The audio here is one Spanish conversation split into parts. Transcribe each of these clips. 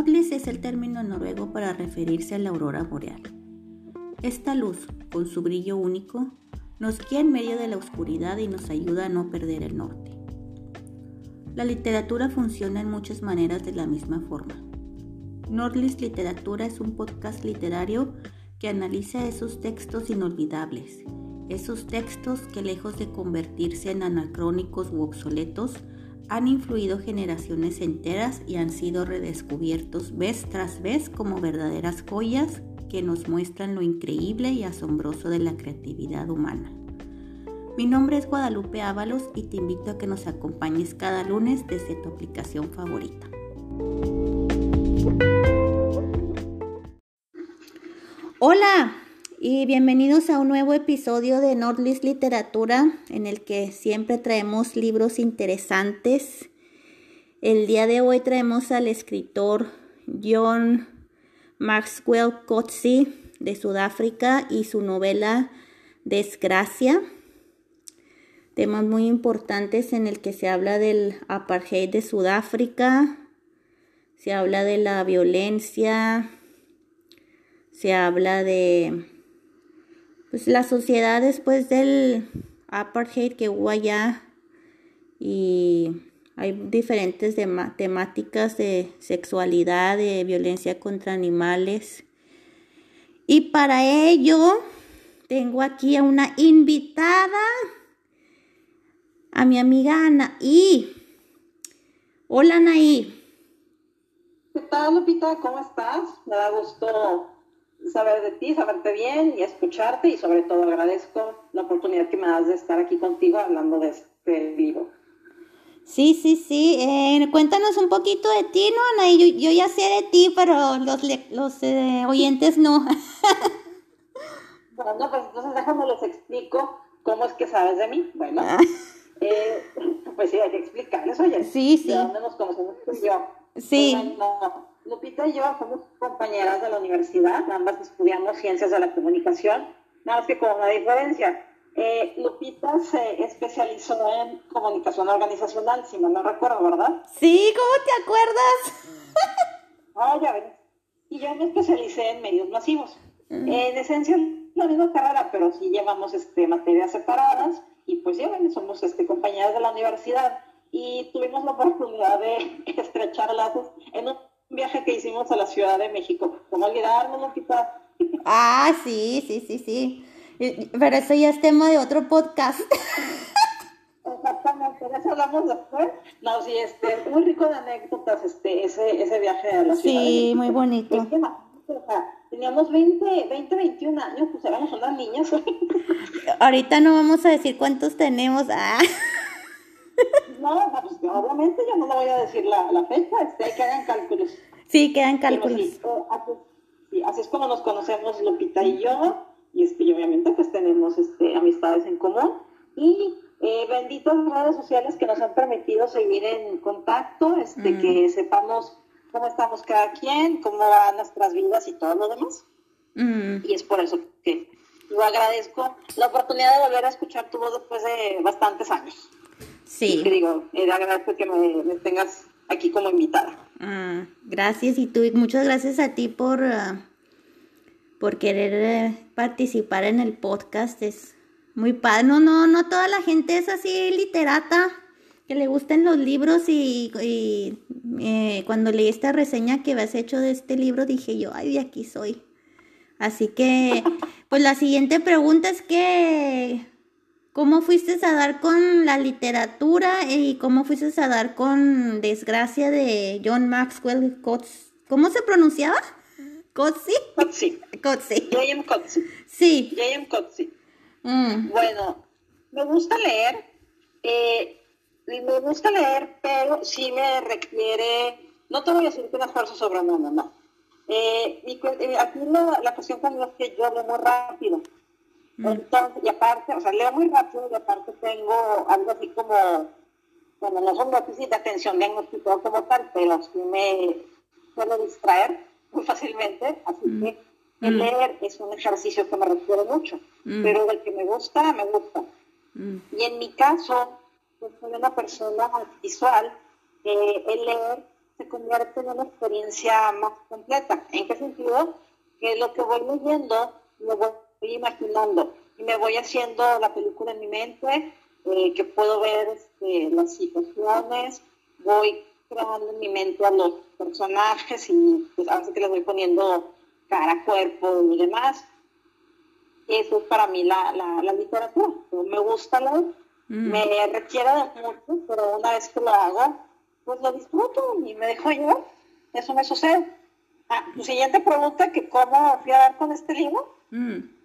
Nordlis es el término noruego para referirse a la aurora boreal. Esta luz, con su brillo único, nos guía en medio de la oscuridad y nos ayuda a no perder el norte. La literatura funciona en muchas maneras de la misma forma. Nordlis Literatura es un podcast literario que analiza esos textos inolvidables, esos textos que lejos de convertirse en anacrónicos u obsoletos, han influido generaciones enteras y han sido redescubiertos vez tras vez como verdaderas joyas que nos muestran lo increíble y asombroso de la creatividad humana. Mi nombre es Guadalupe Ábalos y te invito a que nos acompañes cada lunes desde tu aplicación favorita. Hola y bienvenidos a un nuevo episodio de Nordlist Literatura en el que siempre traemos libros interesantes. El día de hoy traemos al escritor John Maxwell Coetzee de Sudáfrica y su novela Desgracia. Temas muy importantes en el que se habla del apartheid de Sudáfrica, se habla de la violencia, se habla de pues, la sociedad después del apartheid que hubo allá y hay diferentes temáticas de sexualidad, de violencia contra animales. Y para ello tengo aquí a una invitada, a mi amiga Anaí. Hola Anaí. ¿Qué tal, Lupita? ¿Cómo estás? Me da gusto saber de ti, saberte bien y escucharte y sobre todo agradezco la oportunidad que me das de estar aquí contigo hablando de este libro. Sí, sí, sí. Eh, cuéntanos un poquito de ti, ¿no, Ana? Yo, yo ya sé de ti, pero los, los eh, oyentes no. bueno, pues entonces déjame les explico cómo es que sabes de mí. Bueno, ah. eh, pues sí, hay que explicarles, oye. Sí, sí. ¿De dónde nos conocemos tú y yo? Sí. Lupita y yo somos compañeras de la universidad, ambas estudiamos ciencias de la comunicación, nada más que con una diferencia. Eh, Lupita se especializó en comunicación organizacional, si no me recuerdo, ¿verdad? Sí, ¿cómo te acuerdas? Ah, ya ves. Y yo me especialicé en medios masivos. Mm. en esencia, la misma carrera, pero sí llevamos este, materias separadas y pues ya ven, somos este, compañeras de la universidad y tuvimos la oportunidad de estrechar lazos en un viaje que hicimos a la Ciudad de México. ¿Cómo olvidarnos, Lupita? Ah, sí, sí, sí, sí. Pero eso ya es tema de otro podcast. Exactamente, de eso hablamos después. No, sí, este, muy rico de anécdotas este, ese, ese viaje a la ciudad. Sí, muy bonito. Es que, teníamos 20, 20, 21 años, pues éramos unas niñas. Ahorita no vamos a decir cuántos tenemos. Ah. No, pues obviamente yo no le voy a decir la, la fecha, este, hay que hagan cálculos. Sí, quedan cálculos. así, así, es como nos conocemos Lupita y yo y, este, obviamente pues tenemos este, amistades en común y eh, benditas redes sociales que nos han permitido seguir en contacto, este, mm. que sepamos cómo estamos cada quien, cómo van nuestras vidas y todo lo demás. Mm. Y es por eso que yo agradezco la oportunidad de volver a escuchar tu voz después de bastantes años. Sí. Y te digo, eh, agradezco que me, tengas aquí como invitada. Ah, gracias y tú, muchas gracias a ti por... Ah, por querer eh, participar en el podcast. Es muy padre. No, no, no toda la gente es así literata, que le gusten los libros y, eh, cuando leí esta reseña que habías hecho de este libro dije yo, ay, de aquí soy. Así que, pues la siguiente pregunta es que, ¿cómo fuiste a dar con la literatura y cómo fuiste a dar con Desgracia de John Maxwell Coates? ¿Cómo se pronunciaba? ¿Kotzi? Kotzi. Kotzi. J.M. Kotzi. Sí. J.M. Kotzi. Mm. Bueno, me gusta leer. Eh, me gusta leer, pero sí me requiere. No te voy a decir que un esfuerzo sobrehumano, no. Eh, eh, aquí la, la cuestión conmigo es que yo leo muy rápido. Mm. Entonces, y aparte, o sea, leo muy rápido y aparte tengo algo así como, bueno, no son déficit de atención diagnóstico como tal, pero sí me suelo distraer muy fácilmente, así mm. que el mm. leer es un ejercicio que me requiere mucho, pero del que me gusta, me gusta. Y en mi caso, pues soy una persona visual, eh, el leer se convierte en una experiencia más completa. ¿En qué sentido? Que lo que voy leyendo lo voy imaginando y me voy haciendo la película en mi mente, eh, que puedo ver este, las situaciones, voy creando en mi mente a los personajes y pues a veces que les voy poniendo cara, cuerpo y demás. Eso es para mí la, la, literatura. Me gusta leer, mm. me requiere de mucho, pero una vez que lo hago, pues lo disfruto y me dejo llevar. Eso me sucede. Ah, tu siguiente pregunta, que cómo fui a dar con este libro. Mm.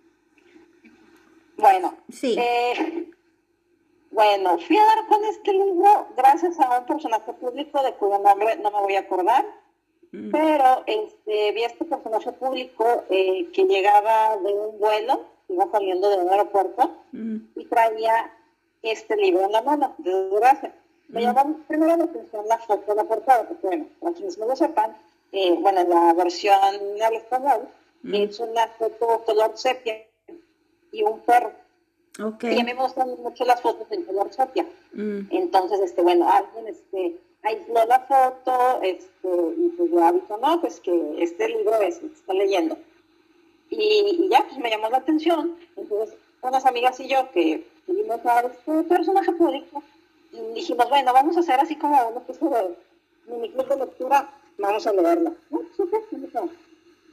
Bueno, sí. Eh, bueno, fui a dar con este libro gracias a un personaje público de cuyo nombre no me voy a acordar, mm. pero este, vi a este personaje público eh, que llegaba de un vuelo, iba saliendo de un aeropuerto mm. y traía este libro en la mano, de desgracia. Me llamó primero la atención la foto de la portada, porque bueno, para quienes no lo sepan, eh, bueno, la versión al español mm. es una foto color sepia y un perro. Okay. Y a mí me gustan mucho las fotos en color sepia. Mm. Entonces, este, bueno, alguien este, aisló la foto este, y pues ya dijo, no, pues que este libro es el que está leyendo. Y, ya, pues me llamó la atención. Entonces, unas amigas y yo que vimos a este personaje público, dijimos, bueno, vamos a hacer así como una especie de mini club de lectura, vamos a leerlo.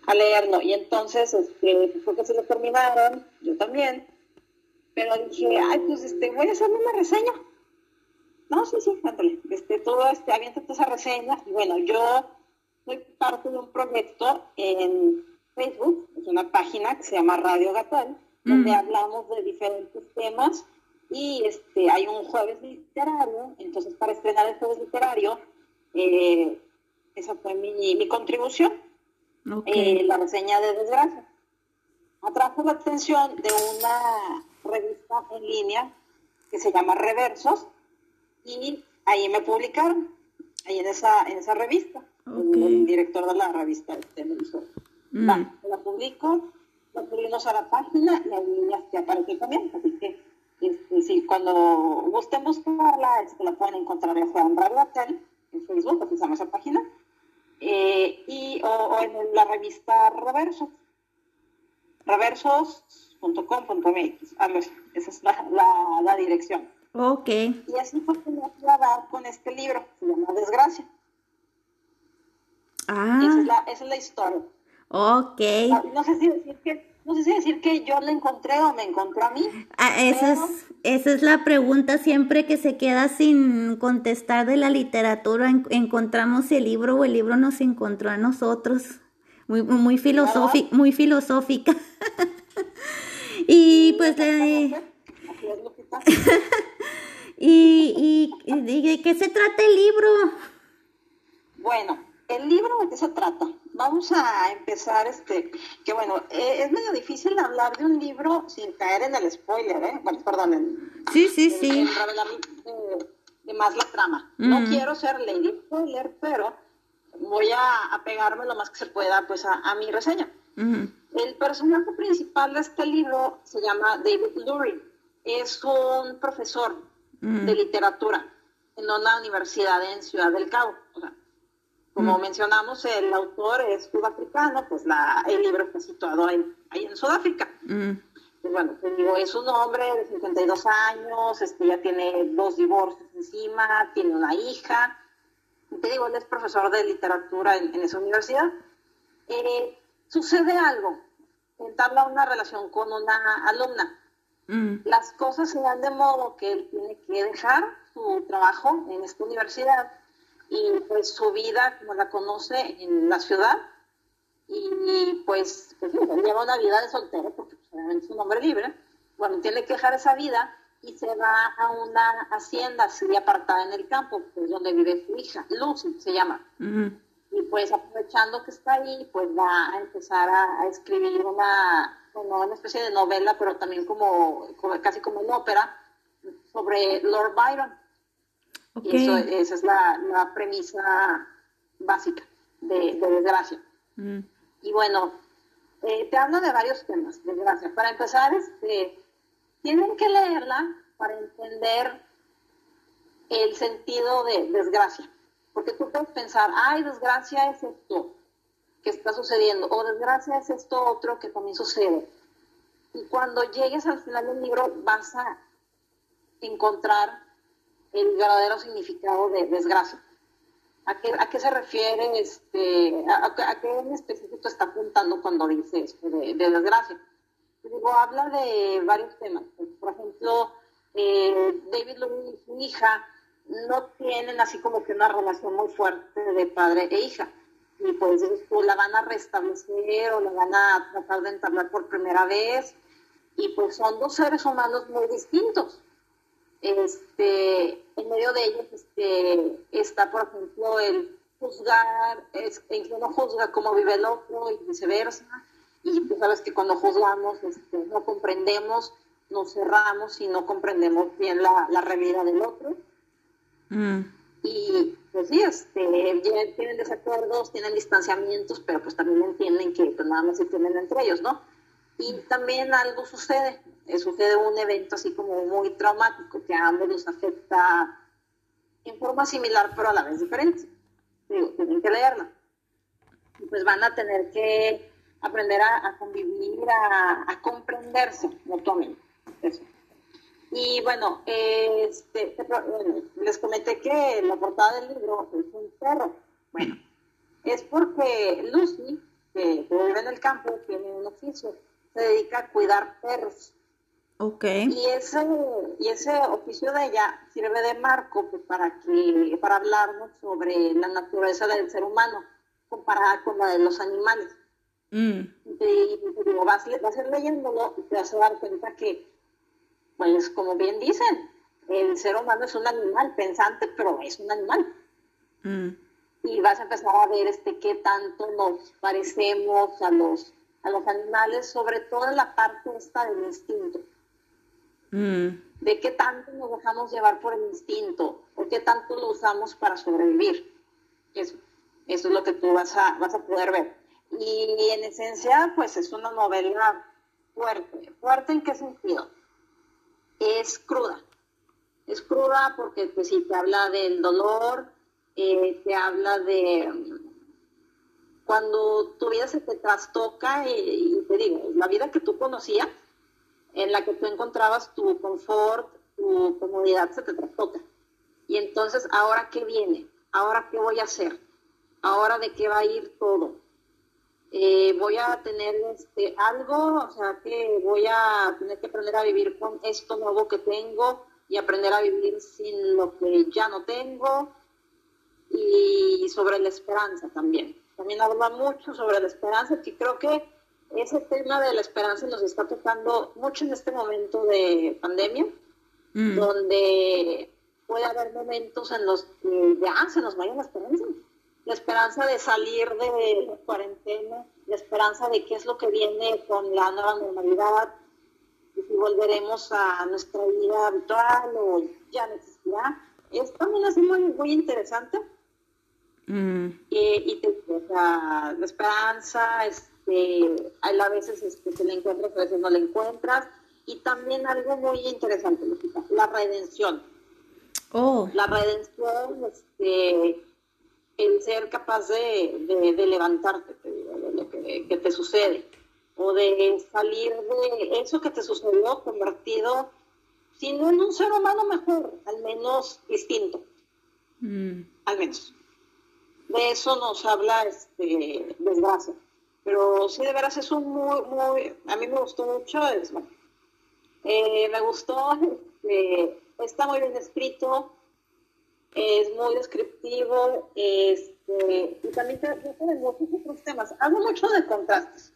A leerlo. Y entonces, este, fue que se lo terminaron, yo también, pero dije, ay, pues este, voy a hacerle una reseña. No, sí, sí, ándale, este, todo este, toda esa reseña. Y bueno, yo soy parte de un proyecto en Facebook, es una página que se llama Radio Gatal, donde hablamos de diferentes temas y este, hay un jueves literario, entonces para estrenar el jueves literario, eh, esa fue mi, contribución, eh, la reseña de desgracia. Atrajo la atención de una revista en línea que se llama Reversos y ahí me publicaron, ahí en esa, en esa revista. El, director de la revista este, me mm. la publico, la subimos a la página y ahí ya te aparece también, así que este, sí, cuando gusten buscarla, este, la pueden encontrar en Juan Radio Hotel, en Facebook, se llama esa página, eh, y, o, en la revista Reversos, reversos.com.mx, esa es la, la, dirección. Ok. Y así fue que me fui a dar con este libro, se llama Desgracia. Ah. Esa es la, esa es la historia. Ok. No, sé si decir que no sé si decir que yo la encontré o me encontró a mí. Ah, esa, es, esa es la pregunta siempre que se queda sin contestar de la literatura. encontramos el libro o el libro nos encontró a nosotros. Muy, muy, muy filosófica. y pues... y, y, y, ¿de qué se trata el libro? Bueno, el libro de qué se trata. Vamos a empezar, este, que bueno, eh, es medio difícil hablar de un libro sin caer en el spoiler, ¿eh? Bueno, perdón, en, sí, sí, sí. revelar de, más la trama. No quiero ser lady spoiler, pero voy a, pegarme lo más que se pueda, pues, a, mi reseña. Mm. El personaje principal de este libro se llama David Lurie. Es un profesor mm. de literatura en una universidad en Ciudad del Cabo. O sea, como mm. mencionamos, el autor es sudafricano, pues la, el libro está situado ahí, en Sudáfrica. Mm. Pues bueno, te digo, es un hombre de 52 años, este, ya tiene dos divorcios encima, tiene una hija. Te digo, él es profesor de literatura en, esa universidad. Eh, sucede algo, entabla una relación con una alumna. Mm. Las cosas se dan de modo que él tiene que dejar su trabajo en esta universidad y pues su vida como la conoce en la ciudad y pues, pues lleva una vida de soltero porque pues, es un hombre libre, bueno, tiene que dejar esa vida y se va a una hacienda así apartada en el campo, donde vive su hija, Lucy se llama. Y pues aprovechando que está ahí, pues va a empezar a, escribir una, una especie de novela, pero también como, casi como una ópera, sobre Lord Byron. Eso, esa es la, premisa básica de, desgracia. Mm. Y bueno, eh, te hablo de varios temas, desgracia. Para empezar, este, tienen que leerla para entender el sentido de desgracia. Porque tú puedes pensar, ay, desgracia es esto que está sucediendo, o desgracia es esto otro que también sucede. Y cuando llegues al final del libro vas a encontrar el verdadero significado de desgracia. ¿A qué, a qué se refiere, este, a, qué en específico está apuntando cuando dice esto de, desgracia? Digo, habla de varios temas. Por ejemplo, eh, David y su hija no tienen así como que una relación muy fuerte de padre e hija. Y pues o la van a restablecer o la van a tratar de entablar por primera vez. Y pues son dos seres humanos muy distintos. Este, en medio de ellos este, está, por ejemplo, el juzgar, es, el que no juzga cómo vive el otro y viceversa. Y tú sabes que cuando juzgamos este, no comprendemos, nos cerramos y no comprendemos bien la, la realidad del otro. Mm. Y pues sí, este, tienen desacuerdos, tienen distanciamientos, pero pues también entienden que pues nada más se tienen entre ellos, ¿no? Y también algo sucede, sucede un evento así como muy traumático que a ambos los afecta en forma similar pero a la vez diferente. Tienen que leerla. Y pues van a tener que aprender a, convivir, a, comprenderse mutuamente. Eso. Y bueno, este, les comenté que la portada del libro es un perro. Bueno, es porque Lucy, que vive en el campo, tiene un oficio se dedica a cuidar perros. Y ese, y ese oficio de ella sirve de marco pues, para, que, para hablarnos sobre la naturaleza del ser humano comparada con la de los animales. Mm. Y, digo, vas, vas a ir leyéndolo y te vas a dar cuenta que, pues como bien dicen, el ser humano es un animal pensante, pero es un animal. Mm. Y vas a empezar a ver este qué tanto nos parecemos a los a los animales, sobre todo en la parte esta del instinto. Mm. De qué tanto nos dejamos llevar por el instinto o qué tanto lo usamos para sobrevivir. Eso, eso es lo que tú vas a, vas a poder ver. Y en esencia, pues es una novela fuerte. ¿Fuerte en qué sentido? Es cruda. Es cruda porque pues sí, te habla del dolor, eh, te habla de cuando tu vida se te trastoca y, te digo, la vida que tú conocías, en la que tú encontrabas tu confort, tu comodidad, se te trastoca. Y entonces, ¿ahora qué viene? ¿Ahora qué voy a hacer? ¿Ahora de qué va a ir todo? Eh, voy a tener este, algo, o sea, que voy a tener que aprender a vivir con esto nuevo que tengo y aprender a vivir sin lo que ya no tengo y sobre la esperanza también también habla mucho sobre la esperanza, que creo que ese tema de la esperanza nos está tocando mucho en este momento de pandemia, mm. donde puede haber momentos en los que ya se nos vaya la esperanza. La esperanza de salir de la cuarentena, la esperanza de qué es lo que viene con la nueva normalidad, y si volveremos a nuestra vida habitual o ya no existirá. Es también así muy, muy interesante Mm. y te, o sea, la esperanza, este, a veces este, te la encuentras, a veces no la encuentras. Y también algo muy interesante, la redención. Oh. La redención, este, el ser capaz de, de, levantarte, de lo que, que, te sucede, o de salir de eso que te sucedió convertido, si no en un ser humano mejor, al menos distinto. Mm. Al menos de eso nos habla este, desgracia. Pero sí, de veras es un muy, muy, a mí me gustó mucho, es, eh, me gustó, este, está muy bien escrito, es muy descriptivo, este, y también tiene muchos otros temas. Hablo mucho de contrastes.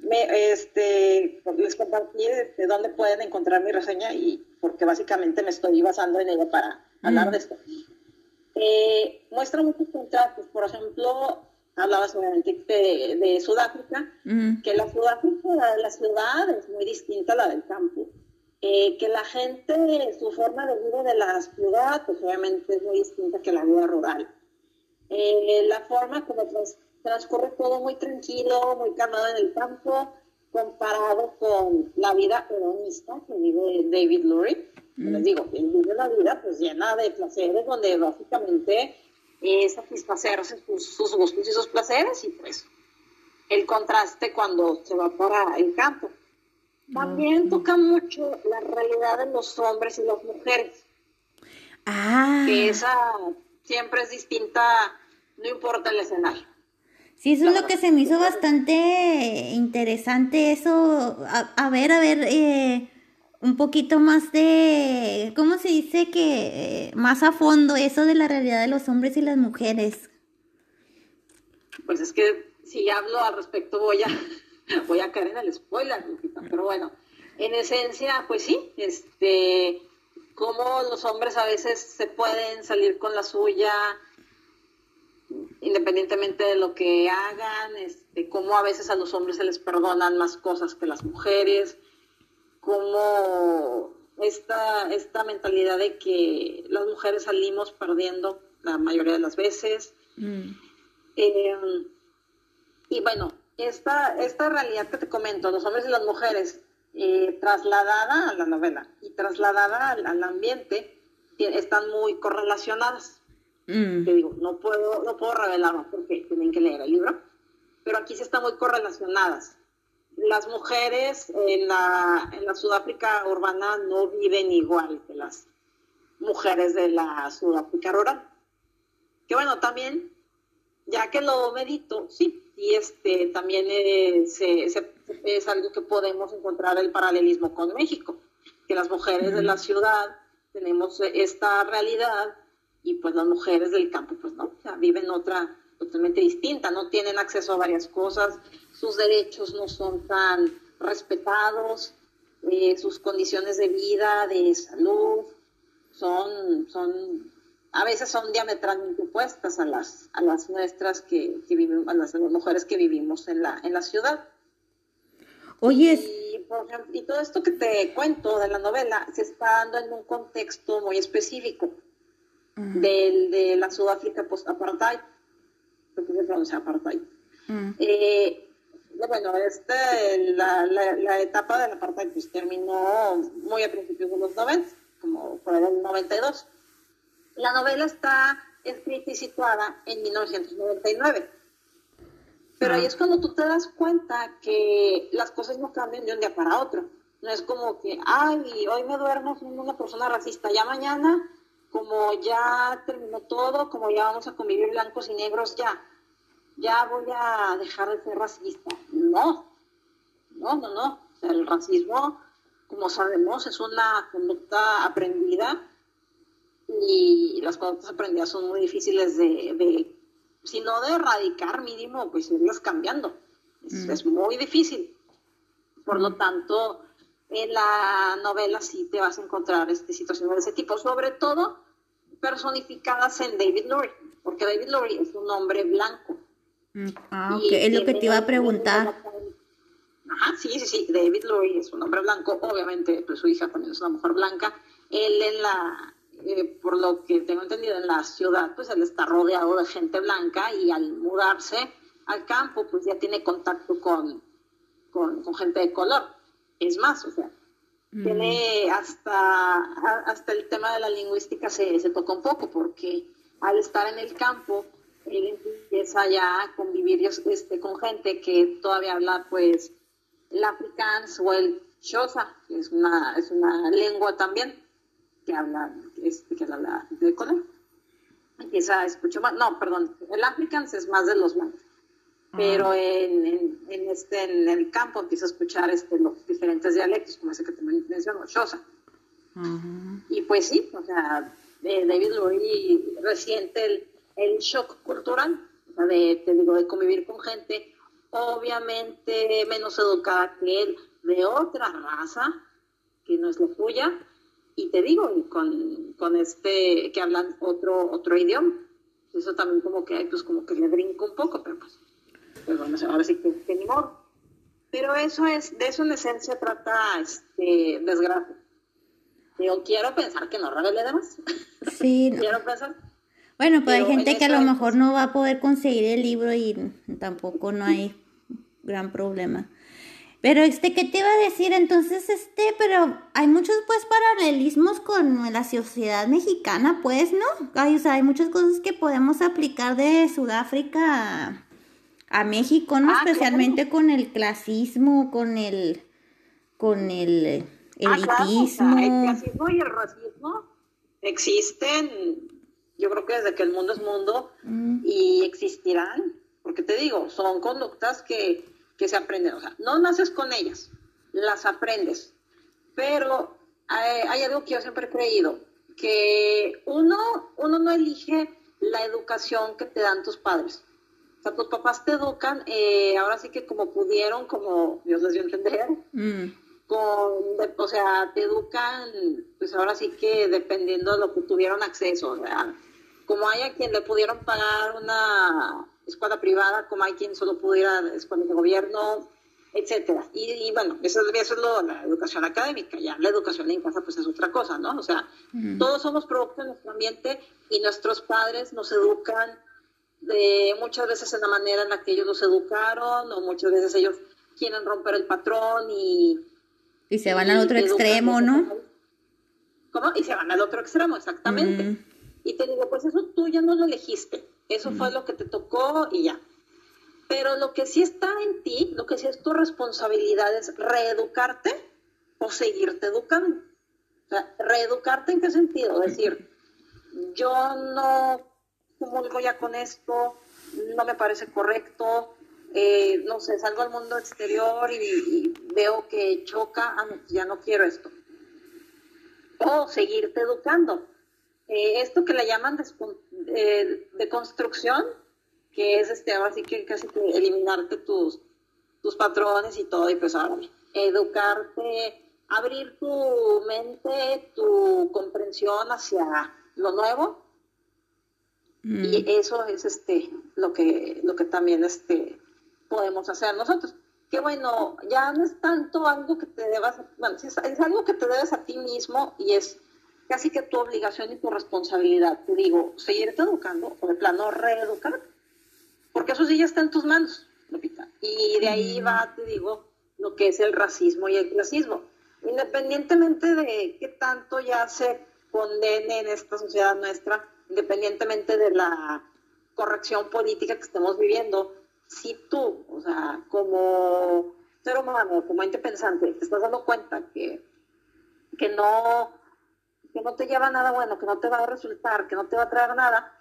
Me, este, les compartí este, dónde pueden encontrar mi reseña y porque básicamente me estoy basando en ella para hablar de esto. Eh, muestra muchos contrastes. Por ejemplo, hablabas obviamente de, de Sudáfrica, que la Sudáfrica, la, la ciudad es muy distinta a la del campo. Eh, que la gente, su forma de vida de la ciudad, pues obviamente es muy distinta que la vida rural. Eh, la forma como transcurre todo muy tranquilo, muy calmado en el campo, comparado con la vida hedonista que vive David Lurie les digo, él vive la vida pues llena de placeres donde básicamente es satisfacerse sus, sus gustos y sus placeres y pues el contraste cuando se va para el campo. También toca mucho la realidad de los hombres y las mujeres. Ah. Que esa siempre es distinta, no importa el escenario. Sí, eso es lo que se me hizo bastante interesante, eso, a, ver, a ver, eh, un poquito más de, ¿cómo se dice que, más a fondo eso de la realidad de los hombres y las mujeres? Pues es que si hablo al respecto voy a, voy a caer en el spoiler, pero bueno, en esencia, pues sí, este, cómo los hombres a veces se pueden salir con la suya, independientemente de lo que hagan, este, cómo a veces a los hombres se les perdonan más cosas que las mujeres, cómo esta, esta mentalidad de que las mujeres salimos perdiendo la mayoría de las veces. Mm. Em, y bueno, esta, esta realidad que te comento, los hombres y las mujeres, eh, trasladada a la novela y trasladada al, ambiente, están muy correlacionadas. Mm. Te digo, no puedo, no puedo revelarlo porque tienen que leer el libro, pero aquí sí están muy correlacionadas. Las mujeres en la, en la Sudáfrica urbana no viven igual que las mujeres de la Sudáfrica rural. Que bueno, también, ya que lo medito, sí, y este también es, es algo que podemos encontrar el paralelismo con México, que las mujeres de la ciudad tenemos esta realidad y pues las mujeres del campo pues no, o sea, viven otra totalmente distinta, no tienen acceso a varias cosas, sus derechos no son tan respetados, eh, sus condiciones de vida, de salud, son, son a veces son diametralmente opuestas a las, a las nuestras que, que vivimos, a las, mujeres que vivimos en la, en la ciudad. Oye. Y, y todo esto que te cuento de la novela se está dando en un contexto muy específico del, de la Sudáfrica post-apartheid, porque se pronuncia apartheid. Eh, bueno, este, la, la, la, etapa del apartheid pues, terminó muy a principios de los 90, como fue en el 92. La novela está escrita y situada en 1999. Pero ahí ah. es cuando tú te das cuenta que las cosas no cambian de un día para otro. No es como que, ay, hoy me duermo siendo una persona racista, ya mañana, como ya terminó todo, como ya vamos a convivir blancos y negros, ya, ya voy a dejar de ser racista. No, no, no, no. el racismo, como sabemos, es una conducta aprendida y las conductas aprendidas son muy difíciles de, de si no de erradicar mínimo, pues irlas cambiando. Es, mm. muy difícil. Por lo tanto, en la novela sí te vas a encontrar este, situaciones de ese tipo, sobre todo personificadas en David Lurie, porque David Lurie es un hombre blanco. Mm, ah, ok, es lo que te iba a preguntar. Ajá, sí, sí, sí, David Lurie es un hombre blanco, obviamente pues su hija también es una mujer blanca. Él en la, eh, por lo que tengo entendido en la ciudad, pues él está rodeado de gente blanca y al mudarse al campo, pues ya tiene contacto con, con, gente de color. Es más, o sea, mm. tiene hasta, hasta el tema de la lingüística se, se toca un poco, porque al estar en el campo, él empieza ya a convivir este, con gente que todavía habla, pues, el afrikaans o el xhosa, que es una, es una lengua también que habla, este, que habla de Conan. Empieza a escuchar no, perdón, el Africans es más de los blancos. Ah. Pero en, en, este, en el campo empieza a escuchar este, los diferentes dialectos, como ese que te menciono, Xhosa. Y pues sí, o sea, David Lurie resiente el, el shock cultural, de, te digo, de convivir con gente obviamente menos educada que él, de otra raza, que no es la suya, y te digo, con, con este, que hablan otro, otro idioma. Eso también como que, pues como que le brinco un poco, pero pues, pues bueno, ahora sí que, que, ni modo. Pero eso es, de eso en esencia trata este desgracia. Yo quiero pensar que no revele de más. Sí. quiero pensar. Bueno, pues hay gente que a lo mejor no va a poder conseguir el libro y tampoco no hay gran problema. Pero este, ¿qué te iba a decir? Entonces, este, pero hay muchos pues paralelismos con la sociedad mexicana, pues, ¿no? Hay, o sea, hay muchas cosas que podemos aplicar de Sudáfrica a, México, ¿no? Ah, Especialmente con el clasismo, con el, con el ah, elitismo. el clasismo y el racismo existen, yo creo que desde que el mundo es mundo, mm. y existirán, porque te digo, son conductas que que se aprenden. O sea, no naces con ellas, las aprendes. Pero hay, algo que yo siempre he creído, que uno, uno no elige la educación que te dan tus padres. O sea, tus papás te educan, eh, ahora sí que como pudieron, como Dios les dio a entender, mm. Con, o sea, te educan, pues ahora sí que dependiendo de lo que tuvieron acceso, o sea, como hay a quien le pudieron pagar una escuela privada, como hay quien solo pudiera escuela de gobierno, etcétera. Y, bueno, eso, eso es lo, la educación académica, ya la educación en casa pues es otra cosa, ¿no? O sea, todos somos producto de nuestro ambiente y nuestros padres nos educan de, muchas veces en la manera en la que ellos nos educaron o muchas veces ellos quieren romper el patrón y... Y se van al otro extremo, ¿no? ¿Cómo? Y se van al otro extremo, exactamente. Y te digo, pues eso tú ya no lo elegiste eso fue lo que te tocó y ya. Pero lo que sí está en ti, lo que sí es tu responsabilidad es reeducarte o seguirte educando. O sea, reeducarte en qué sentido? Decir, yo no comulgo ya con esto, no me parece correcto, eh, no sé, salgo al mundo exterior y, veo que choca, ah, ya no quiero esto. O seguirte educando. Eh, esto que le llaman eh, de construcción, que es este, así que casi que eliminarte tus, tus patrones y todo, y pues ahora educarte, abrir tu mente, tu comprensión hacia lo nuevo. Y mm. eso es este lo que, lo que también este, podemos hacer nosotros. Que bueno, ya no es tanto algo que te debas, bueno, es algo que te debes a ti mismo y es casi que tu obligación y tu responsabilidad. Te digo, seguirte educando o de plano reeducar, porque eso sí ya está en tus manos, Lupita. Y de ahí va, te digo, lo que es el racismo y el clasismo. Independientemente de qué tanto ya se condene en esta sociedad nuestra, independientemente de la corrección política que estemos viviendo, si tú, o sea, como ser humano, como ente pensante, te estás dando cuenta que, que no que no te lleva nada bueno, que no te va a resultar, que no te va a traer nada,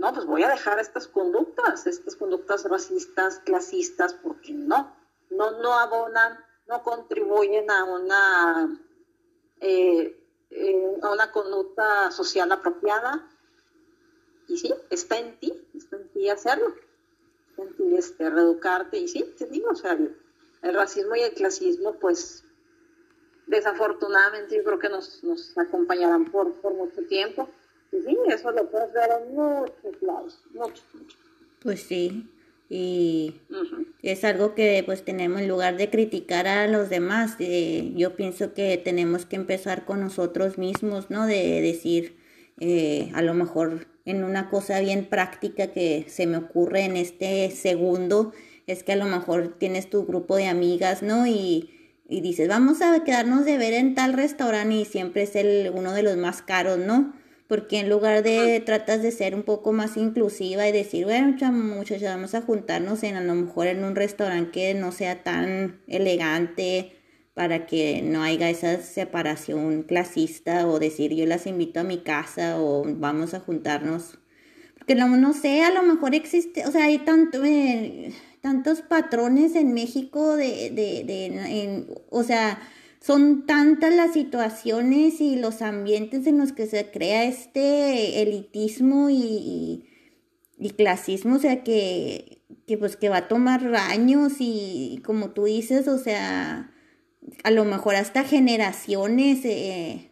no, pues voy a dejar estas conductas, estas conductas racistas, clasistas, porque no, no, no abonan, no contribuyen a una, eh, eh, a una conducta social apropiada. Y sí, está en ti, está en ti hacerlo, ti este, reeducarte. Y sí, te digo, o sea, el racismo y el clasismo, pues desafortunadamente yo creo que nos, nos acompañarán por, por mucho tiempo. Y sí, eso lo puedes ver en muchos lados, muchos, muchos. Pues sí, y es algo que pues tenemos en lugar de criticar a los demás, eh, yo pienso que tenemos que empezar con nosotros mismos, ¿no? De decir, eh, a lo mejor en una cosa bien práctica que se me ocurre en este segundo, es que a lo mejor tienes tu grupo de amigas, ¿no? Y y dices, vamos a quedarnos de ver en tal restaurante y siempre es el, uno de los más caros, ¿no? Porque en lugar de tratas de ser un poco más inclusiva y decir, bueno, muchachos, vamos a juntarnos en a lo mejor en un restaurante que no sea tan elegante para que no haya esa separación clasista o decir yo las invito a mi casa o vamos a juntarnos. Porque no, sé, a lo mejor existe, o sea, hay tanto... Eh, tantos patrones en México de, de, o sea, son tantas las situaciones y los ambientes en los que se crea este elitismo y, y, clasismo, o sea, que, que, pues que va a tomar años y, como tú dices, o sea, a lo mejor hasta generaciones, eh,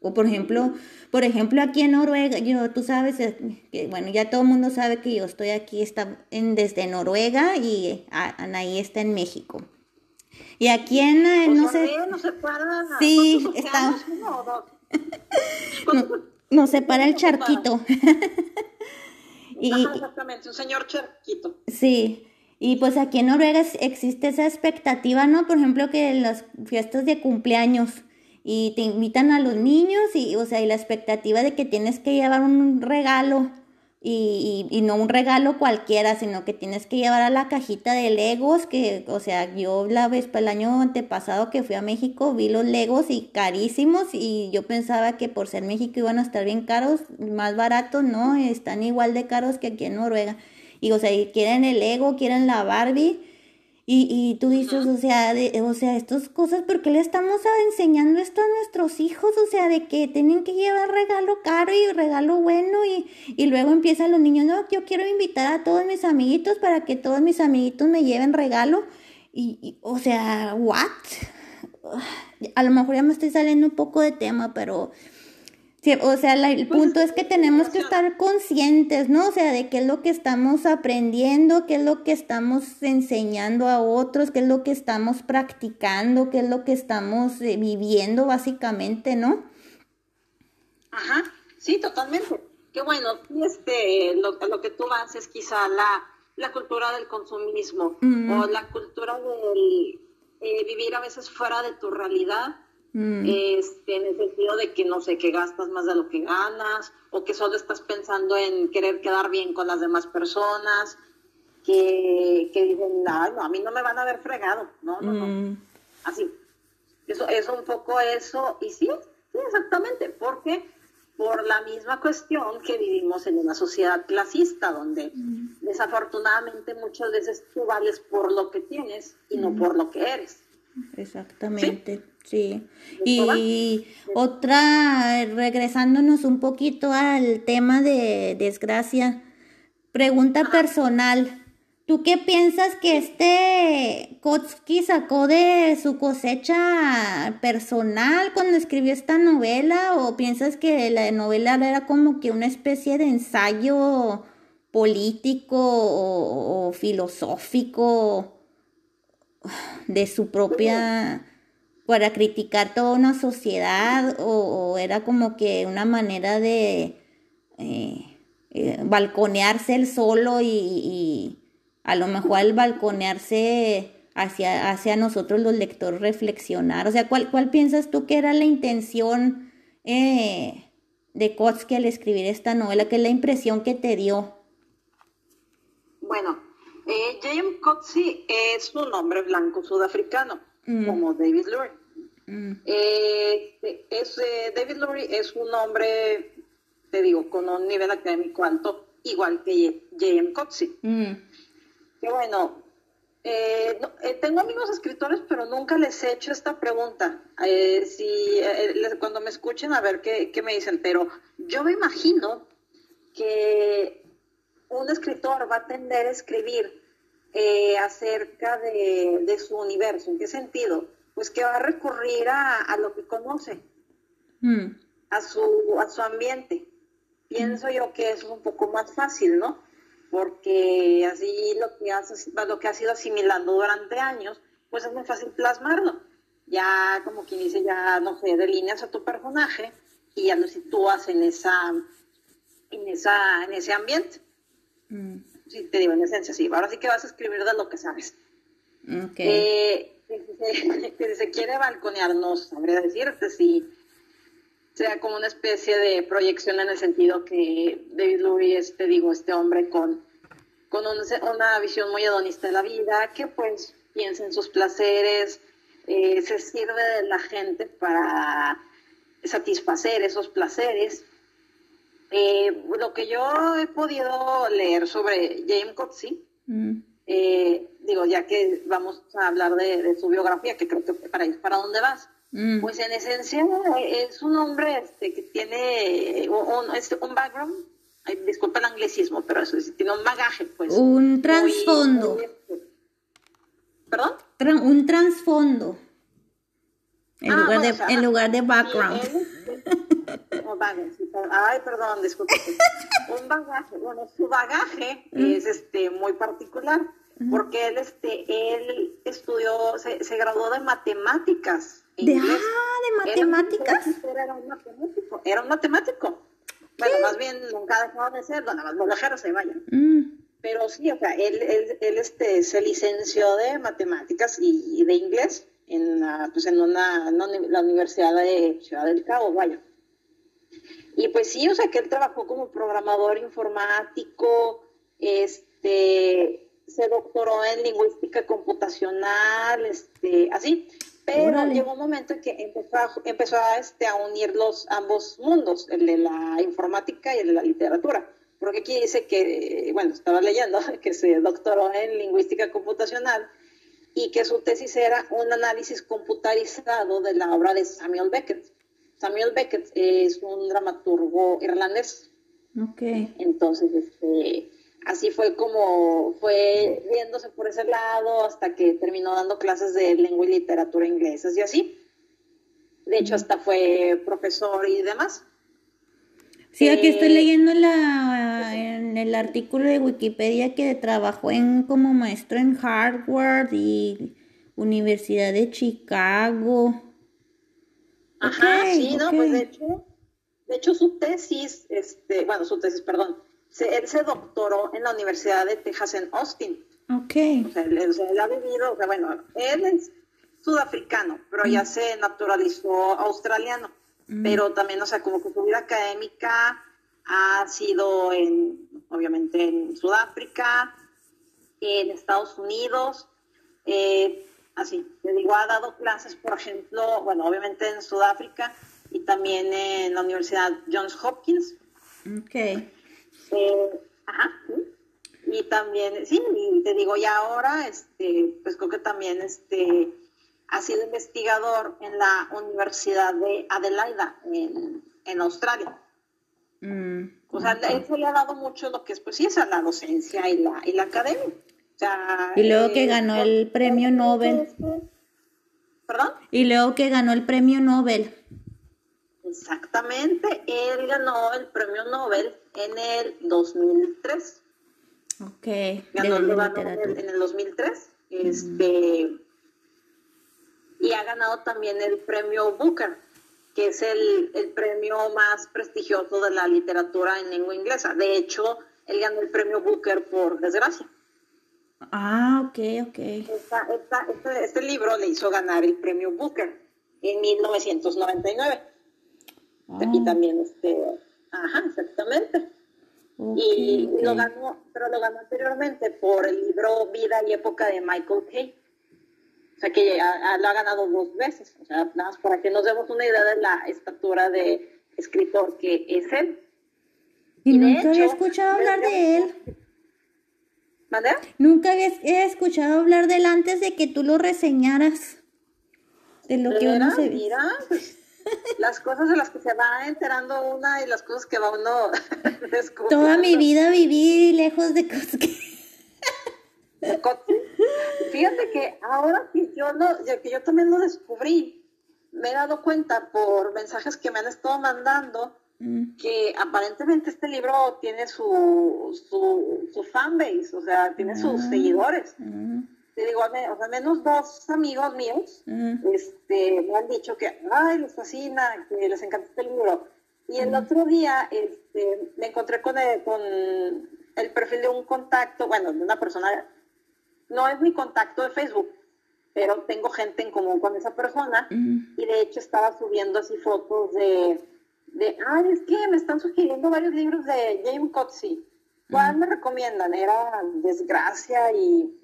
o por ejemplo, por ejemplo, aquí en Noruega, yo, tú sabes eh, que, bueno, ya todo el mundo sabe que yo estoy aquí está en, desde Noruega y Anaí está en México. Y aquí en, eh, no sé... Nos separan sí, está... nos separa el charquito. y, exactamente, un señor charquito. Sí. Y pues aquí en Noruega existe esa expectativa, ¿no? Por ejemplo, que en las fiestas de cumpleaños y te invitan a los niños y, o sea, y la expectativa de que tienes que llevar un regalo y, y, no un regalo cualquiera, sino que tienes que llevar a la cajita de Legos, que, o sea, yo la vez, el año antepasado que fui a México, vi los Legos y carísimos y yo pensaba que por ser México iban a estar bien caros, más baratos, no, están igual de caros que aquí en Noruega. Y, o sea, quieren el Lego, quieren la Barbie y, y tú dices, o sea, de, o sea, estas cosas, ¿por qué le estamos enseñando esto a nuestros hijos? O sea, de que tienen que llevar regalo caro y regalo bueno y, y luego empiezan los niños, no, yo quiero invitar a todos mis amiguitos para que todos mis amiguitos me lleven regalo. Y, y o sea, ¿what? A lo mejor ya me estoy saliendo un poco de tema, pero o sea, el pues punto es que tenemos que estar conscientes, ¿no? O sea, de qué es lo que estamos aprendiendo, qué es lo que estamos enseñando a otros, qué es lo que estamos practicando, qué es lo que estamos eh, viviendo básicamente, ¿no? Ajá, sí, totalmente. Qué bueno, este, lo, lo que tú haces quizá la, la cultura del consumismo o la cultura del eh, vivir a veces fuera de tu realidad Mm. Este, en el sentido de que no sé, que gastas más de lo que ganas, o que solo estás pensando en querer quedar bien con las demás personas, que, que dicen, no, a mí no me van a ver fregado, no, no, no. Mm. Así. Eso es un poco eso, y sí, sí, exactamente, porque por la misma cuestión que vivimos en una sociedad clasista, donde mm. desafortunadamente muchas veces tú vales por lo que tienes y no por lo que eres. Exactamente. Sí, y otra, regresándonos un poquito al tema de desgracia, pregunta personal. ¿Tú qué piensas que este Kotsky sacó de su cosecha personal cuando escribió esta novela? ¿O piensas que la novela era como que una especie de ensayo político o, o filosófico de su propia para criticar toda una sociedad o, era como que una manera de eh, eh, balconearse el solo y, a lo mejor al balconearse hacia, hacia nosotros los lectores reflexionar. O sea, ¿cuál, cuál piensas tú que era la intención eh, de Kotsky al escribir esta novela? ¿Qué es la impresión que te dio? Bueno, eh, J.M. Kotsky es un hombre blanco sudafricano Mm. como David Lurie. Mm. Eh, es, eh, David Lurie es un hombre, te digo, con un nivel académico alto, igual que J.M. Coxey. Mm. Que bueno, eh, tengo amigos escritores, pero nunca les he hecho esta pregunta. si Cuando me escuchen, a ver qué, qué me dicen, pero yo me imagino que un escritor va a tender a escribir eh, acerca de, su universo. ¿En qué sentido? Pues que va a recurrir a, lo que conoce, mm. a, su, a su ambiente. Pienso yo que es un poco más fácil, ¿no? Porque así lo que, has, lo que ha sido asimilando durante años, pues es muy fácil plasmarlo. Ya, como quien dice, ya, no sé, delineas a tu personaje y ya lo sitúas en esa, en esa, en ese ambiente. Mm sí, te digo, en esencia, sí. Ahora sí que vas a escribir de lo que sabes. Eh, si, se, quiere balconear, no sabría decirte si sea como una especie de proyección en el sentido que David Lurie es, te digo, este hombre con, con una visión muy hedonista de la vida, que pues piensa en sus placeres, eh, se sirve de la gente para satisfacer esos placeres eh, lo que yo he podido leer sobre James Coxey, mm. Eh, digo, ya que vamos a hablar de, su biografía, que creo que para para dónde vas, mm. pues en esencia es un hombre este, que tiene un, este, un background, disculpa el anglicismo, pero eso tiene un bagaje, pues. Un trasfondo. Este, ¿Perdón? un trasfondo. En, ah, lugar, de, en lugar de background. Ay, perdón, disculpe. Un bagaje, bueno, su bagaje mm. es este muy particular, porque él este él estudió, se, graduó de matemáticas. ¿De, ah, de matemáticas? Era un, matemático, era un matemático. Bueno, más bien nunca dejó de ser, nada más los viajeros se vayan. Mm. pero sí, o sea, él, él, él este, se licenció de matemáticas y, de inglés en, pues en una, la Universidad de Ciudad del Cabo, vaya. Y pues sí, o sea, que él trabajó como programador informático, este, se doctoró en lingüística computacional, este, así. Pero llegó un momento en que empezó a, empezó a, este, a unir los ambos mundos, el de la informática y el de la literatura. Porque aquí dice que, bueno, estaba leyendo que se doctoró en lingüística computacional y que su tesis era un análisis computarizado de la obra de Samuel Beckett. Samuel Beckett es un dramaturgo irlandés. Ok. Entonces, este, así fue como fue viéndose por ese lado hasta que terminó dando clases de lengua y literatura inglesas y así. De hecho, hasta fue profesor y demás. Sí, aquí estoy eh, leyendo la, en el artículo de Wikipedia que trabajó en como maestro en Harvard y Universidad de Chicago. Ajá, sí, no, pues de hecho, de hecho su tesis, este, bueno, su tesis, perdón, él se doctoró en la Universidad de Texas en Austin. Ok. O sea, él, ha vivido, o sea, bueno, él es sudafricano, pero ya mm. se naturalizó australiano. Mm. Pero también, o sea, como que su vida académica ha sido en, obviamente, en Sudáfrica, en Estados Unidos, eh, así, le digo, ha dado clases, por ejemplo, bueno, obviamente en Sudáfrica y también en la Universidad Johns Hopkins. Ok. Eh, ajá, Y también, sí, y te digo, ya ahora, este, pues creo que también este, ha sido investigador en la Universidad de Adelaida, en, en Australia. Mm, o sea, él se le ha dado mucho lo que es, pues sí, es la docencia y la, y la academia. Y luego que eh, ganó el premio Nobel. ¿Perdón? Y luego que ganó el premio Nobel. Exactamente, él ganó el premio Nobel en el 2003. Ok. Ganó, en, el, 2003. Este, Y ha ganado también el premio Booker, que es el, premio más prestigioso de la literatura en lengua inglesa. De hecho, él ganó el premio Booker por desgracia. Ah, ok, ok. este, este libro le hizo ganar el premio Booker en 1999. Aquí ah. también, este, ajá, exactamente. y lo ganó, pero lo ganó anteriormente por el libro Vida y Época de Michael Kay. O sea que lo ha ganado dos veces. O sea, nada más para que nos demos una idea de la estatura de escritor que es él. Y, nunca había escuchado hablar de él. Nunca había escuchado hablar de él antes de que tú lo reseñaras. De lo que uno se... Mira, pues, las cosas de las que se va enterando una y las cosas que va uno descubriendo. Toda mi vida viví lejos de Cosque. Fíjate que ahora que yo, lo, que yo también lo descubrí, me he dado cuenta por mensajes que me han estado mandando mm. que aparentemente este libro tiene su, su, su fanbase, o sea, tiene sus ah. seguidores. Mm te digo, al menos dos amigos míos este, me han dicho que, ay, les fascina, que les encanta este libro. Y el otro día este, me encontré con el, con el perfil de un contacto, bueno, de una persona, no es mi contacto de Facebook, pero tengo gente en común con esa persona y de hecho estaba subiendo así fotos de, de, ay, es que me están sugiriendo varios libros de James Coetzee. ¿Cuál me recomiendan? Era Desgracia y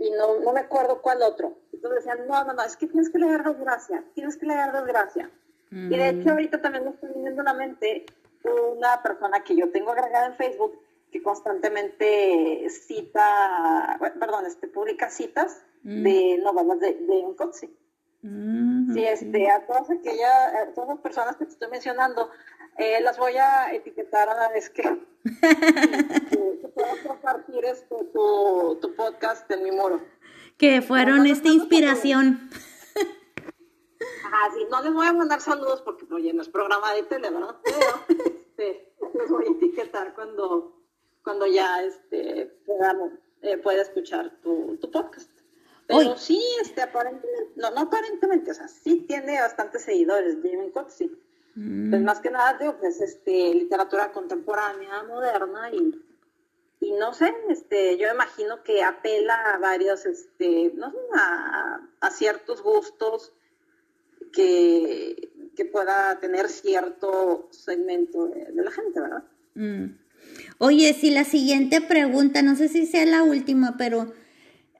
y no, no me acuerdo cuál otro. Entonces decían, no, no, no, es que tienes que leer Desgracia, tienes que leer Desgracia. Y de hecho mm. ahorita también me está viniendo a la mente una persona que yo tengo agregada en Facebook que constantemente cita, perdón, este, publica citas mm. de novelas de, de un mm, sí, este, a todas aquellas, a todas las personas que te estoy mencionando, eh, las voy a etiquetar a la vez que, que, puedas compartir este, tu, tu, podcast en mi muro. Que fueron esta inspiración. Ajá, sí, no les voy a mandar saludos porque, oye, no es programa de tele, ¿verdad? Pero este, les voy a etiquetar cuando, cuando ya este, eh, pueda, escuchar tu, tu podcast. Pero sí, este, aparentemente, no, no aparentemente, o sea, sí tiene bastantes seguidores, Jamie Coxey. Pues más que nada, digo, pues este, literatura contemporánea, moderna y, y no sé, este, yo imagino que apela a varios, este, no sé, a, ciertos gustos que, que, pueda tener cierto segmento de, la gente, ¿verdad? Mm. Oye, si la siguiente pregunta, no sé si sea la última, pero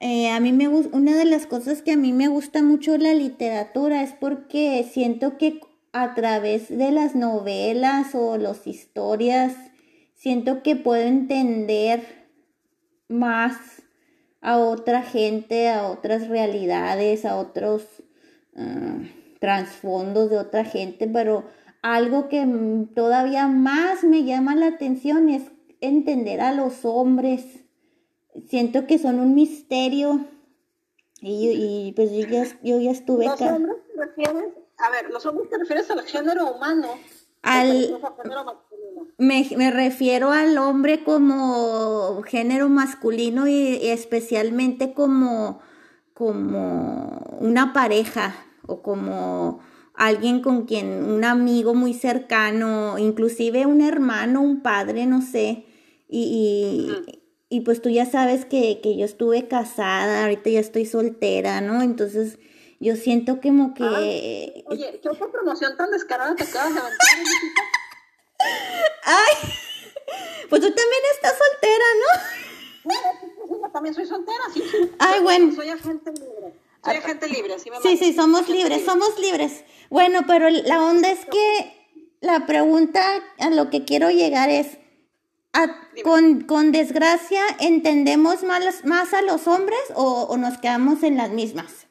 eh, a mí me una de las cosas que a mí me gusta mucho la literatura es porque siento que a través de las novelas o las historias, siento que puedo entender más a otra gente, a otras realidades, a otros uh, trasfondos de otra gente, pero algo que todavía más me llama la atención es entender a los hombres. Siento que son un misterio y, pues yo ya, yo ya estuve acá. A ver, ¿los hombres te refieres al género humano? Al, me, me, refiero al hombre como género masculino y, especialmente como, como una pareja o como alguien con quien, un amigo muy cercano, inclusive un hermano, un padre, no sé. Y, y, pues tú ya sabes que, que, yo estuve casada, ahorita ya estoy soltera, ¿no? Entonces yo siento como que... oye, ¿qué otra promoción tan descarada te acabas de aventar? Ay, pues tú también estás soltera, ¿no? Yo también soy soltera, sí, sí. Ay, bueno. Soy agente libre. Soy agente libre, sí Sí, sí, somos libres, somos libres. Bueno, pero la onda es que la pregunta a lo que quiero llegar es, con, con, desgracia, ¿entendemos más, más a los hombres o, o nos quedamos en las mismas?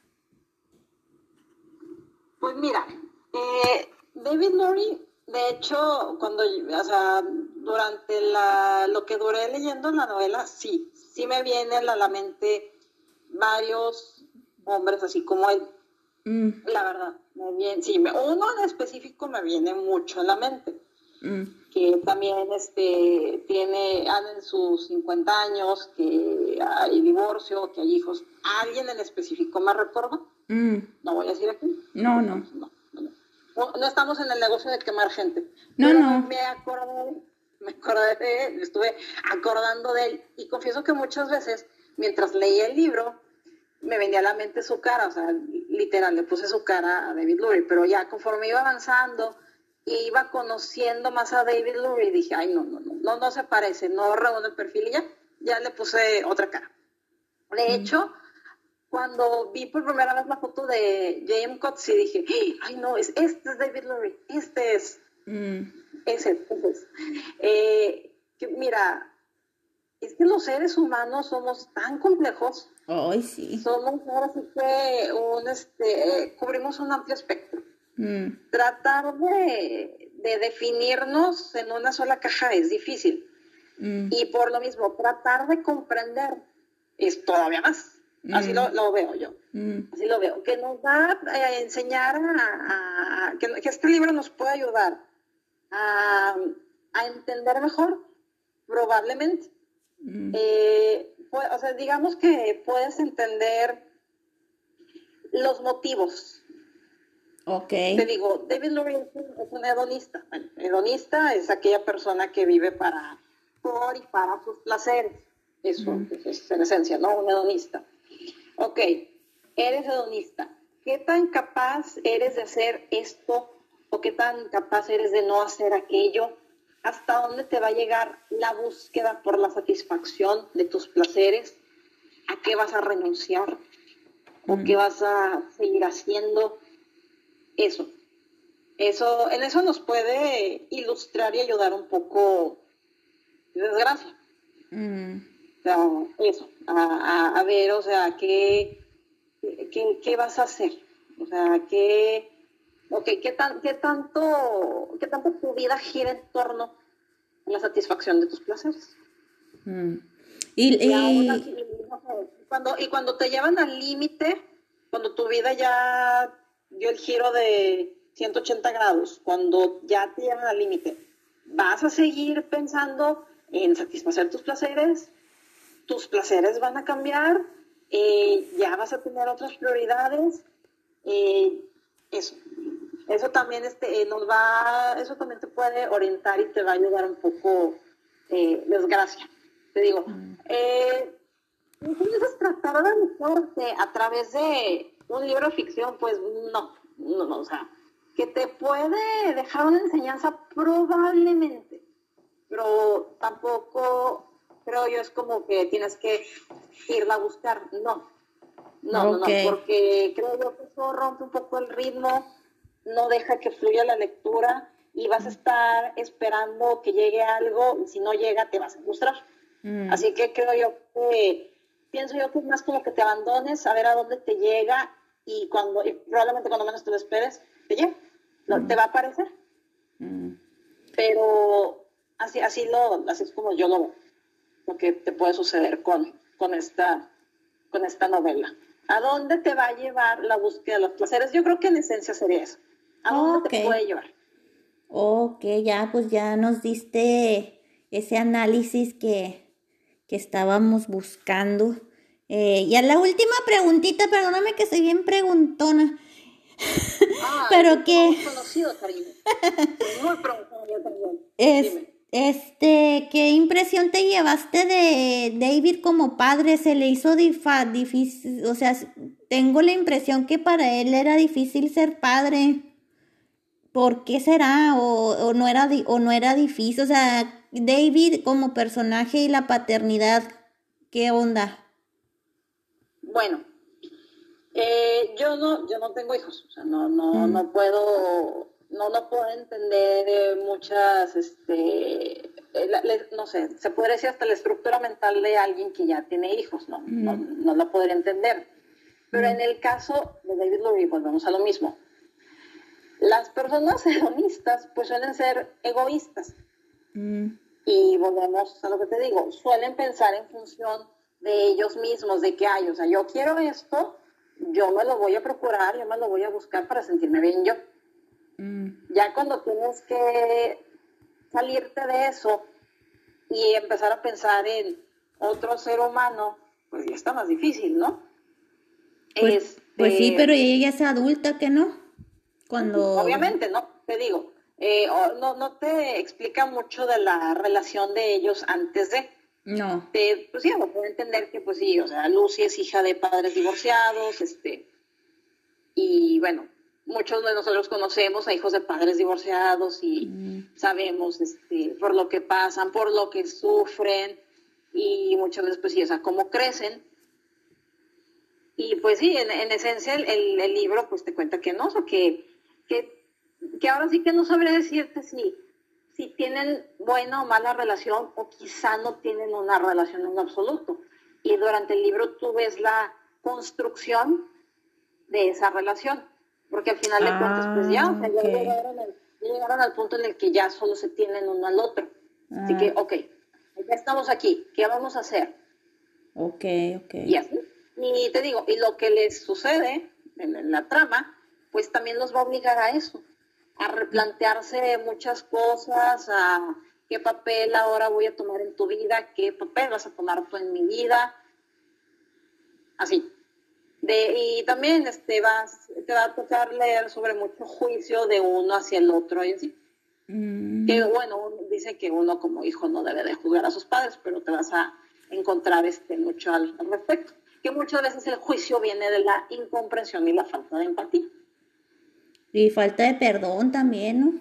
Pues mira, eh, David Lowry, de hecho, cuando, o sea, durante la, lo que duré leyendo la novela, sí, sí me vienen a la mente varios hombres así como él. Mm. La verdad, me viene, sí, uno en específico me viene mucho a la mente. Mm. Que también este tiene en sus 50 años, que hay divorcio, que hay hijos. ¿Alguien en específico me recuerda? Mm. No voy a decir aquí. No, no. No, estamos en el negocio de quemar gente. No, no. Me acordé, me acordé de él, estuve acordando de él y confieso que muchas veces, mientras leía el libro, me venía a la mente su cara, o sea, literal, le puse su cara a David Lurie, pero ya conforme iba avanzando iba conociendo más a David Lurie, dije, ay, no, no, no, no, no se parece, no reúne el perfil y ya, ya le puse otra cara. De mm. hecho, cuando vi por primera vez la foto de J.M. Coetzee, dije, ay no, es, este es David Lurie, este es, mm. ese, ese es. Eh, que, mira, es que los seres humanos somos tan complejos. Ay, sí. Somos ahora sí que un, este, cubrimos un amplio espectro. Mm. Tratar de, de, definirnos en una sola caja es difícil. Mm. Y por lo mismo, tratar de comprender es todavía más. Así lo, mm. veo yo. Así lo veo. Que nos va a enseñar a, que, este libro nos puede ayudar a, entender mejor, probablemente. Eh, o sea, digamos que puedes entender los motivos. Ok. Te digo, David Lurie es un hedonista. Bueno, hedonista es aquella persona que vive para por y para sus placeres. Eso es en esencia, ¿no? Un hedonista. Ok, eres hedonista. ¿Qué tan capaz eres de hacer esto o qué tan capaz eres de no hacer aquello? ¿Hasta dónde te va a llegar la búsqueda por la satisfacción de tus placeres? ¿A qué vas a renunciar? ¿O qué vas a seguir haciendo? Eso. Eso, en eso nos puede ilustrar y ayudar un poco desgracia. Mm eso, a, ver, o sea, ¿qué, qué, vas a hacer? O sea, ¿qué, okay, ¿qué, tan, qué, tanto, ¿qué tanto tu vida gira en torno a la satisfacción de tus placeres? Mm. Y, cuando, y cuando te llevan al límite, cuando tu vida ya dio el giro de 180 grados, cuando ya te llevan al límite, ¿vas a seguir pensando en satisfacer tus placeres? tus placeres van a cambiar, eh, ya vas a tener otras prioridades, eh, eso. Eso también este, nos va, eso también te puede orientar y te va a ayudar un poco, eh, desgracia, te digo, mm. eh, entonces tratar de a través de un libro de ficción, pues no, no, no, o sea, que te puede dejar una enseñanza probablemente, pero tampoco creo yo es como que tienes que irla a buscar, no, no, no, no, porque creo yo que eso rompe un poco el ritmo, no deja que fluya la lectura y vas a estar esperando que llegue algo y si no llega te vas a frustrar. Mm. Así que creo yo que, pienso yo que es más como que te abandones, a ver a dónde te llega y cuando, y probablemente cuando menos te lo esperes, te llega, mm. te va a aparecer. Mm. Pero así, así, lo, así es como yo lo veo, lo que te puede suceder con, con, esta, con esta novela. ¿A dónde te va a llevar la búsqueda de los placeres? Yo creo que en esencia sería eso. ¿A dónde te puede llevar? Ok, ya pues ya nos diste ese análisis que, estábamos buscando. Eh, y a la última preguntita, perdóname que soy bien preguntona. Ah, pero que... Conocido, Muy Es, este, ¿qué impresión te llevaste de David como padre? ¿Se le hizo difícil? O sea, tengo la impresión que para él era difícil ser padre. ¿por qué será? O, no era o no era difícil. O sea, David como personaje y la paternidad, ¿qué onda? Bueno, eh, yo no, yo no tengo hijos, o sea, no, no, mm. no puedo, no, no puedo entender muchas, este, eh, no sé, se podría decir hasta la estructura mental de alguien que ya tiene hijos, no, no, mm. no, la podría entender. Pero mm. en el caso de David Lurie, volvemos a lo mismo las personas hedonistas pues suelen ser egoístas. Y volvemos a lo que te digo, suelen pensar en función de ellos mismos, de que hay, o sea, yo quiero esto, yo me lo voy a procurar, yo me lo voy a buscar para sentirme bien yo. Mm. Ya cuando tienes que salirte de eso y empezar a pensar en otro ser humano, pues ya está más difícil, ¿no? Pues, pues sí, pero ella es adulta, ¿que no? Cuando... Obviamente, ¿no? Te digo, eh, no, no te explica mucho de la relación de ellos antes de... No. Te, pues sí, puedo entender que, pues sí, o sea, Lucy es hija de padres divorciados, este, y bueno, muchos de nosotros conocemos a hijos de padres divorciados y mm. sabemos, este, por lo que pasan, por lo que sufren, y muchas veces, pues sí, o sea, cómo crecen, y pues sí, en, esencia el, el, libro pues te cuenta que no, o que que, ahora sí que no sabré decirte si, si tienen buena o mala relación o quizá no tienen una relación en absoluto. Y durante el libro tú ves la construcción de esa relación, porque al final de cuentas pues ya, o sea, ya, llegaron al, punto en el que ya solo se tienen uno al otro. Así que, ah. ok, ya estamos aquí, ¿qué vamos a hacer? Ok, ok. Y así. Y te digo, y lo que les sucede en la trama pues también los va a obligar a eso, a replantearse muchas cosas, a qué papel ahora voy a tomar en tu vida, qué papel vas a tomar tú en mi vida, así. De, y también este, vas, te va a tocar leer sobre mucho juicio de uno hacia el otro y así. Mm. Que bueno, dice que uno como hijo no debe de juzgar a sus padres, pero te vas a encontrar este, mucho al respecto. Que muchas veces el juicio viene de la incomprensión y la falta de empatía. Y falta de perdón también, ¿no?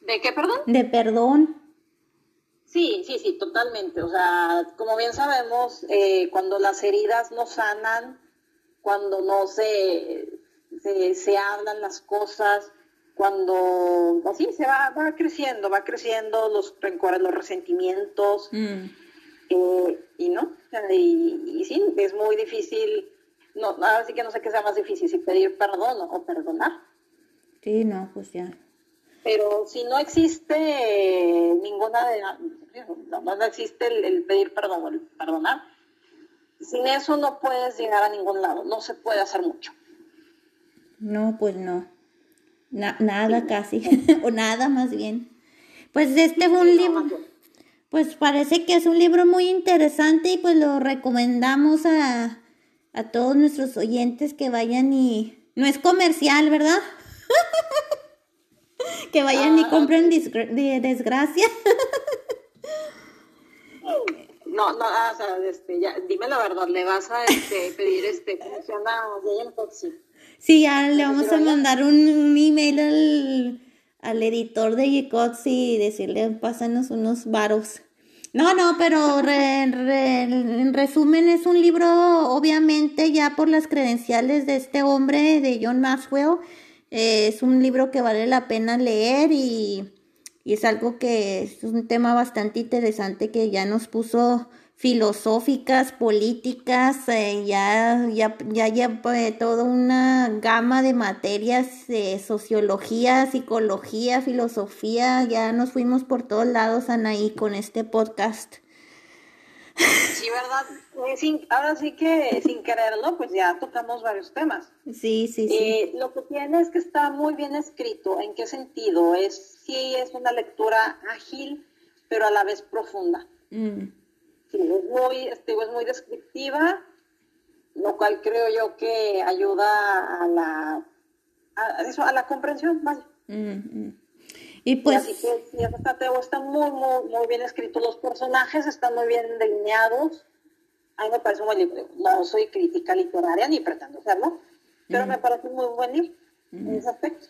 ¿De qué perdón? De perdón. Sí, sí, sí, totalmente. O sea, como bien sabemos, eh, cuando las heridas no sanan, cuando no se, se, hablan las cosas, cuando así se va, va creciendo, va creciendo los rencores, los resentimientos, mm. eh, y no, y, y, sí, es muy difícil no, ahora sí que no sé qué sea más difícil, si pedir perdón o perdonar. Sí, no, pues ya. Pero si no existe ninguna de, no, no existe el, pedir perdón el perdonar, sin eso no puedes llegar a ningún lado, no se puede hacer mucho. No, pues no. nada casi, o nada más bien. Pues este fue un libro, pues parece que es un libro muy interesante y pues lo recomendamos a, a todos nuestros oyentes que vayan y... No es comercial, ¿verdad? que vayan y ah, compren de desgracia. No, no, o sea, este, ya, dime la verdad, le vas a este, pedir este, ¿cómo se llama? Sí, ya le vamos a mandar un, email al, al, editor de Yecox y decirle, pásanos unos varos. No, no, pero en resumen es un libro, obviamente, ya por las credenciales de este hombre, de John Maxwell, eh, es un libro que vale la pena leer y y es algo que es un tema bastante interesante que ya nos puso filosóficas, políticas, eh, ya, ya, ya, ya pues, toda una gama de materias, de sociología, psicología, filosofía, ya nos fuimos por todos lados, Anaí, con este podcast. Sí, ¿verdad? Eh, ahora sí que sin quererlo, pues ya tocamos varios temas. Sí, sí, sí. Eh, lo que tiene es que está muy bien escrito. ¿En qué sentido? Es sí es una lectura ágil, pero a la vez profunda. Mm. Sí, es muy, este, es muy descriptiva, lo cual creo yo que ayuda a la, a, eso, a la comprensión, vaya. Mm, mm. Y pues... así que sí, está muy, muy, muy bien escrito. Los personajes están muy bien delineados. A mí me parece muy libro. No soy crítica literaria ni pretendo serlo, pero me parece muy buen libro en ese aspecto.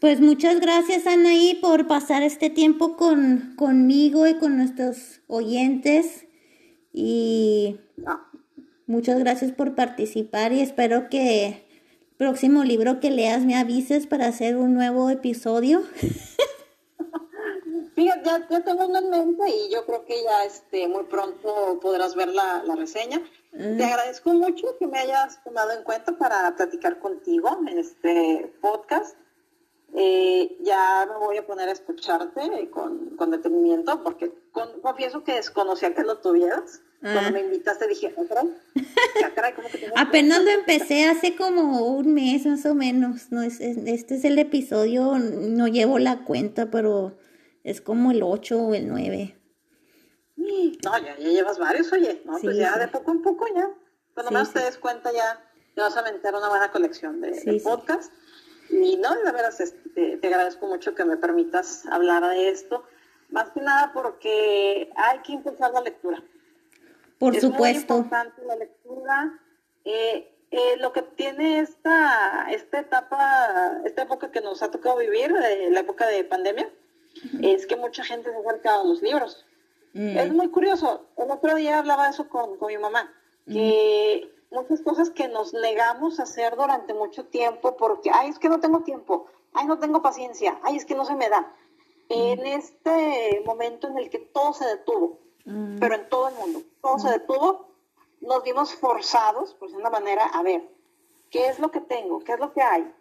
Pues muchas gracias Anaí por pasar este tiempo con, conmigo y con nuestros oyentes. Y muchas gracias por participar y espero que próximo libro que leas me avises para hacer un nuevo episodio. Fíjate, ya, tengo uno en mente y yo creo que ya este, muy pronto podrás ver la, reseña. Mm. Te agradezco mucho que me hayas tomado en cuenta para platicar contigo en este podcast. Eh, ya me voy a poner a escucharte con, con detenimiento porque confieso que desconocía que lo tuvieras. Cuando ah. me invitaste dije, Apenas lo empecé hace como un mes más o menos. No, es, este es el episodio, no llevo la cuenta, pero es como el 8 o el 9. No, ya, llevas varios, oye. No, pues ya de poco en poco ya. Cuando más te des cuenta ya te vas a meter una buena colección de, de podcast. Y no, de veras, este, te agradezco mucho que me permitas hablar de esto. Más que nada porque hay que impulsar la lectura. Por supuesto. Muy importante la lectura. Eh, eh, lo que tiene esta, esta etapa, esta época que nos ha tocado vivir, eh, la época de pandemia, es que mucha gente se ha acercado a los libros. Mm. Es muy curioso. El otro día hablaba de eso con, mi mamá, que muchas cosas que nos negamos a hacer durante mucho tiempo porque, ay, es que no tengo tiempo, ay, no tengo paciencia, ay, es que no se me da. En este momento en el que todo se detuvo, Mm. pero en todo el mundo. Todo se mm. detuvo, nos vimos forzados, por una manera, a ver, ¿qué es lo que tengo? ¿Qué es lo que hay?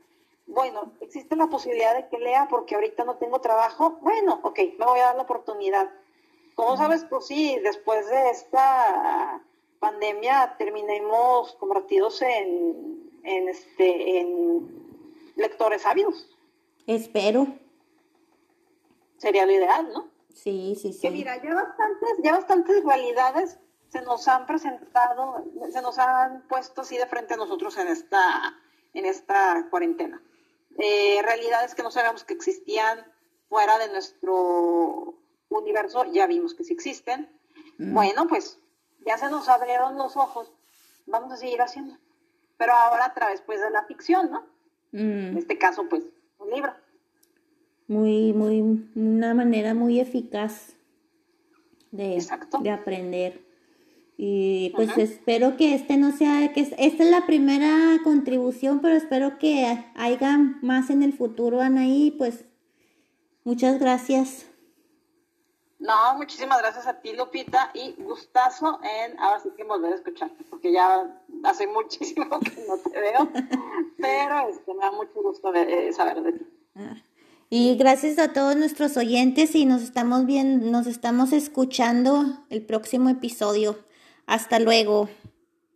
Bueno, existe la posibilidad de que lea porque ahorita no tengo trabajo. Bueno, ok, me voy a dar la oportunidad. ¿Cómo sabes? Pues sí, después de esta pandemia terminemos convertidos en, en, este, en lectores ávidos. Espero. Sería lo ideal, ¿no? Sí, sí, sí. Que mira, ya bastantes, ya bastantes realidades se nos han presentado, se nos han puesto así de frente a nosotros en esta, en esta cuarentena. Eh, realidades que no sabíamos que existían fuera de nuestro universo, ya vimos que sí existen. Mm. Bueno, pues ya se nos abrieron los ojos, vamos a seguir haciendo. Pero ahora a través pues de la ficción, ¿no? Mm. En este caso, pues, un libro muy, muy, una manera muy eficaz de, de aprender. Y pues espero que este no sea, que esta es la primera contribución, pero espero que haya más en el futuro, Anaí. Pues muchas gracias. No, muchísimas gracias a ti, Lupita, y gustazo en ahora sí que volver a escucharte, porque ya hace muchísimo que no te veo, pero este, me da mucho gusto eh, saber de ti. Ah. Y gracias a todos nuestros oyentes y nos estamos viendo, nos estamos escuchando el próximo episodio. Hasta luego.